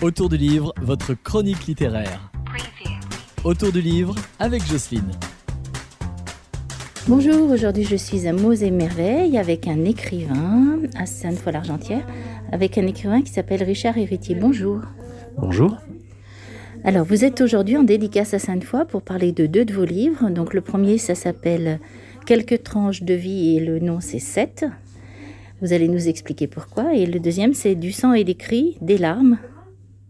Autour du livre, votre chronique littéraire. Autour du livre avec Jocelyne. Bonjour, aujourd'hui je suis à Mose et Merveille avec un écrivain à Sainte-Foy-l'Argentière, avec un écrivain qui s'appelle Richard Héritier. Bonjour. Bonjour. Alors vous êtes aujourd'hui en dédicace à Sainte-Foy pour parler de deux de vos livres. Donc le premier ça s'appelle Quelques tranches de vie et le nom c'est 7. Vous allez nous expliquer pourquoi. Et le deuxième c'est Du sang et des cris, des larmes.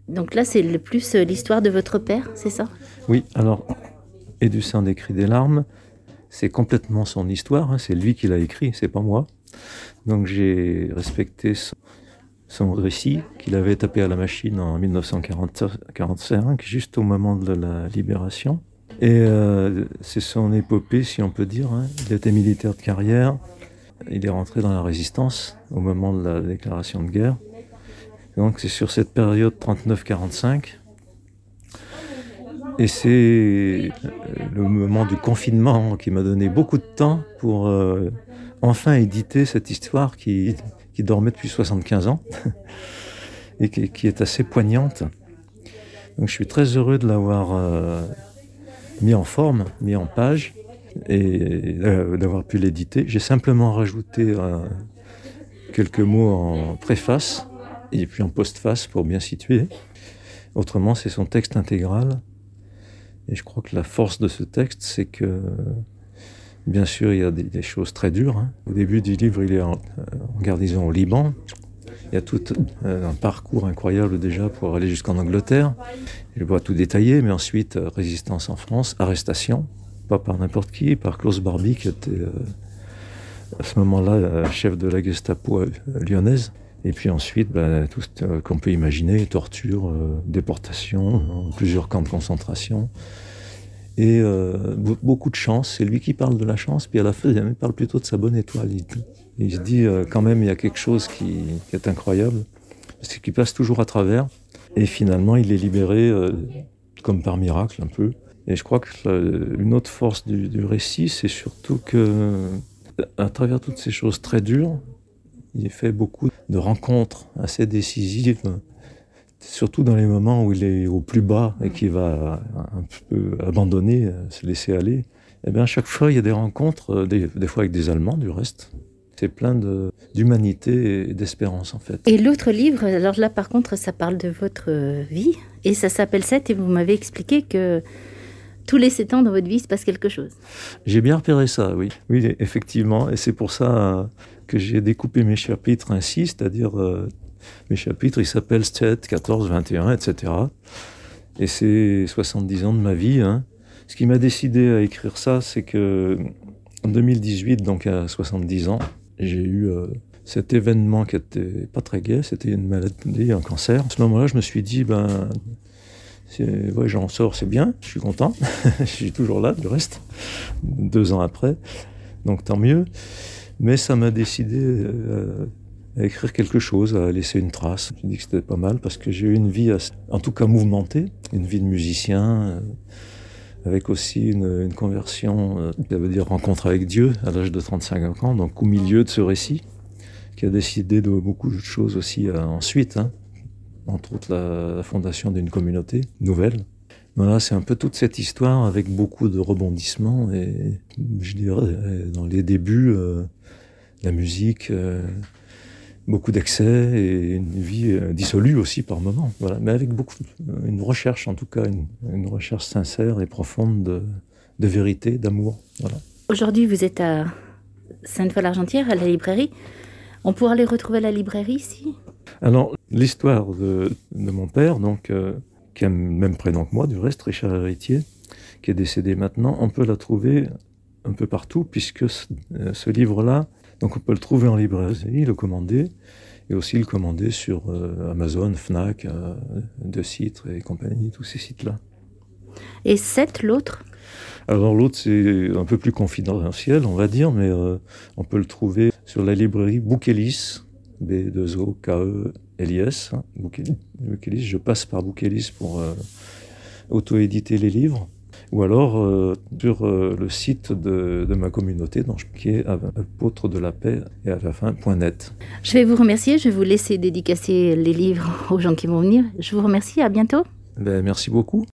Donc là c'est le plus l'histoire de votre père, c'est ça? Oui, alors, et du sang des des larmes, c'est complètement son histoire, hein, c'est lui qui l'a écrit, c'est pas moi. Donc j'ai respecté son, son récit qu'il avait tapé à la machine en 1945, juste au moment de la libération. Et euh, c'est son épopée, si on peut dire. hein. Il était militaire de carrière, il est rentré dans la résistance au moment de la déclaration de guerre. Donc c'est sur cette période 39-45. Et c'est euh, le moment du confinement qui m'a donné beaucoup de temps pour euh, enfin éditer cette histoire qui, dormait depuis 75 ans et qui, est assez poignante. Donc je suis très heureux de l'avoir euh, mis en forme, mis en page et d'avoir pu l'éditer. J'ai simplement rajouté quelques mots en préface et puis en postface pour bien situer. Autrement, c'est son texte intégral. Et je crois que la force de ce texte, c'est que, bien sûr, il y a des, choses très dures. hein. Au début du livre, il est en, en garnison au Liban. Il y a tout euh, un parcours incroyable déjà pour aller jusqu'en Angleterre. Je vais pas tout détailler, mais ensuite, euh, résistance en France, arrestation, pas par n'importe qui, par Klaus Barbie, qui était euh, à ce moment-là euh, chef de la Gestapo euh, lyonnaise. Et puis ensuite, ben, tout ce euh, qu'on peut imaginer, torture, euh, déportation, euh, plusieurs camps de concentration. Et euh, be- beaucoup de chance, c'est lui qui parle de la chance, puis à la fin, il parle plutôt de sa bonne étoile. Il, se dit quand même, il y a quelque chose qui, est incroyable, c'est qu'il passe toujours à travers. Et finalement, il est libéré comme par miracle un peu. Et je crois que euh, une autre force du, du récit, c'est surtout que à travers toutes ces choses très dures, il fait beaucoup de rencontres assez décisives, surtout dans les moments où il est au plus bas et qu'il va un peu abandonner, se laisser aller. Et bien à chaque fois, il y a des rencontres, euh, des, des fois avec des Allemands du reste. C'est plein d'humanité et d'espérance en fait. Et l'autre livre, alors là par contre ça parle de votre vie et ça s'appelle 7 et vous m'avez expliqué que tous les 7 ans dans votre vie il se passe quelque chose. J'ai bien repéré ça, oui. Oui, effectivement. Et c'est pour ça que j'ai découpé mes chapitres ainsi, c'est-à-dire euh, mes chapitres, ils s'appellent 7, 14, 21, etc. Et c'est 70 ans de ma vie. hein. Ce qui m'a décidé à écrire ça, c'est que en 2018, donc à 70 ans, j'ai eu euh, cet événement qui était pas très gai, c'était une maladie, un cancer. À ce moment-là, je me suis dit, ben, j'en sors, c'est bien, je suis content, je suis toujours là, du reste, deux ans après, donc tant mieux. Mais ça m'a décidé euh, à écrire quelque chose, à laisser une trace. J'ai dit que c'était pas mal parce que j'ai eu une vie, en tout cas mouvementée, une vie de musicien, euh, avec aussi une, conversion, euh, ça veut dire rencontre avec Dieu à l'âge de 35 ans, donc au milieu de ce récit, qui a décidé de beaucoup de choses aussi euh, ensuite, hein, entre autres la fondation d'une communauté nouvelle. Voilà, c'est un peu toute cette histoire avec beaucoup de rebondissements et je dirais dans les débuts, euh, la musique, euh, beaucoup d'excès et une vie euh, dissolue aussi par moments. Voilà, mais avec beaucoup, une recherche en tout cas, une, une recherche sincère et profonde de, de vérité, d'amour. Voilà. Aujourd'hui vous êtes à Sainte-Foy-l'Argentière à la librairie. On pourra les retrouver à la librairie ici? Alors, l'histoire de, de mon père, donc, qui a le même prénom que moi, du reste, Richard Héritier, qui est décédé maintenant, on peut la trouver un peu partout, puisque ce, euh, ce livre-là, donc on peut le trouver en librairie, le commander, et aussi le commander sur euh, Amazon, Fnac, euh, De Citre et compagnie, tous ces sites-là. Et 7 l'autre? Alors l'autre, c'est un peu plus confidentiel, on va dire, mais euh, on peut le trouver sur la librairie Boukelis, B2O-K-E-L-I-S. hein. Je passe par Boukelis pour euh, auto-éditer les livres. ou alors euh, sur euh, le site de, ma communauté, donc, qui est apôtre de la paix et à la fin.net. Je vais vous remercier, je vais vous laisser dédicacer les livres aux gens qui vont venir. Je vous remercie, à bientôt. Ben, merci beaucoup.